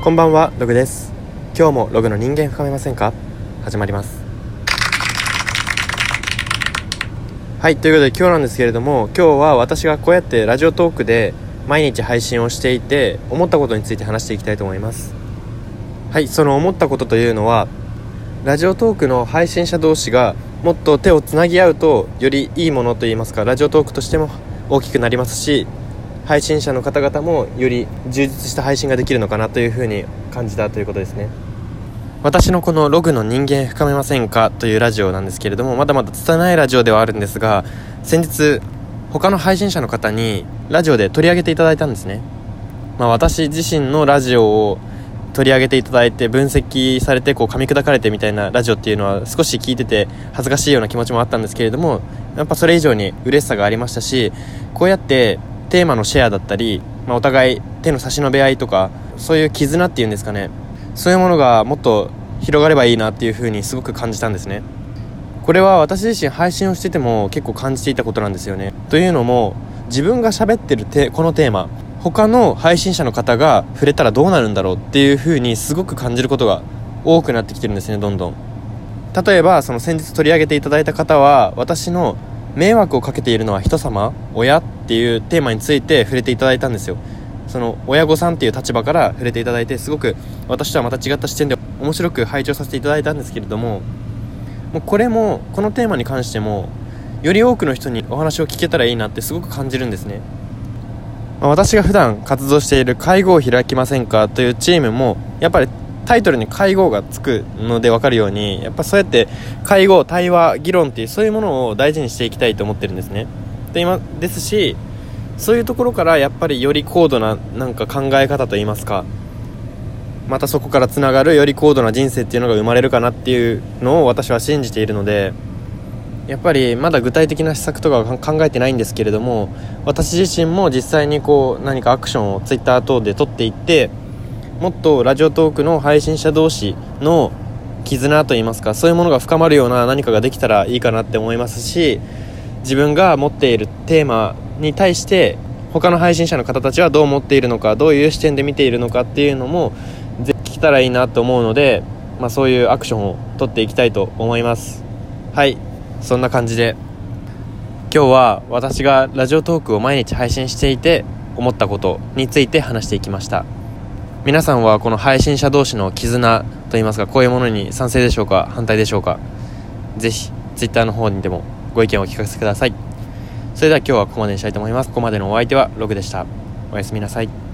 こんばんはログです。今日もログの人間深めませんか？始まります。はいということで今日なんですけれども今日は私がこうやってラジオトークで毎日配信をしていて思ったことについて話していきたいと思います。はいその思ったことというのはラジオトークの配信者同士がもっと手をつなぎ合うとよりいいものといいますかラジオトークとしても大きくなりますし配信者の方々もより充実した配信ができるのかなというふうに感じたということですね私のこの「ログの人間深めませんか?」というラジオなんですけれどもまだまだ拙いラジオではあるんですが先日他の配信者の方にラジオで取り上げていただいたんですね、まあ、私自身のラジオを取り上げていただいて分析されてこう噛み砕かれてみたいなラジオっていうのは少し聞いてて恥ずかしいような気持ちもあったんですけれどもやっぱそれ以上に嬉しさがありましたしこうやってテーマのシェアだったり、まあ、お互い手の差し伸べ合いとかそういう絆っていうんですかね。そういうものがもっと広がればいいなっていうふうにすごく感じたんですね。これは私自身配信をしてても結構感じていたことなんですよね。というのも自分が喋ってるてこのテーマ他の配信者の方が触れたらどうなるんだろうっていうふうにすごく感じることが多くなってきてるんですねどんどん。例えばその先日取り上げていただいた方は私の迷惑をかけているのは人様親っていうテーマについて触れていただいたんですよ。その親御さんっていう立場から触れていただいてすごく私とはまた違った視点で面白く拝聴させていただいたんですけれどももうこれもこのテーマに関してもより多くの人にお話を聞けたらいいなってすごく感じるんですね、まあ、私が普段活動している介護を開きませんかというチームもやっぱりタイトルに介護がつくので分かるようにやっぱそうやって介護対話議論っていうそういうものを大事にしていきたいと思ってるんですね。で今ですしそういうところからやっぱりより高度ななんか考え方といいますかまたそこからつながるより高度な人生っていうのが生まれるかなっていうのを私は信じているのでやっぱりまだ具体的な施策とかは考えてないんですけれども私自身も実際にこう何かアクションを Twitter 等で取っていってもっとラジオトークの配信者同士の絆といいますかそういうものが深まるような何かができたらいいかなって思いますし自分が持っているテーマに対して他の配信者の方たちはどう思っているのかどういう視点で見ているのかっていうのもぜひ聞けたらいいなと思うので、まあ、そういうアクションを取っていきたいと思います。はい。そんな感じで。今日は私がラジオトークを毎日配信していて思ったことについて話していきました。皆さんはこの配信者同士の絆といいますかこういうものに賛成でしょうか反対でしょうかぜひ Twitter の方にでもご意見をお聞かせください。それでは今日はここまでにしたいと思います。ここまでのお相手はログでした。おやすみなさい。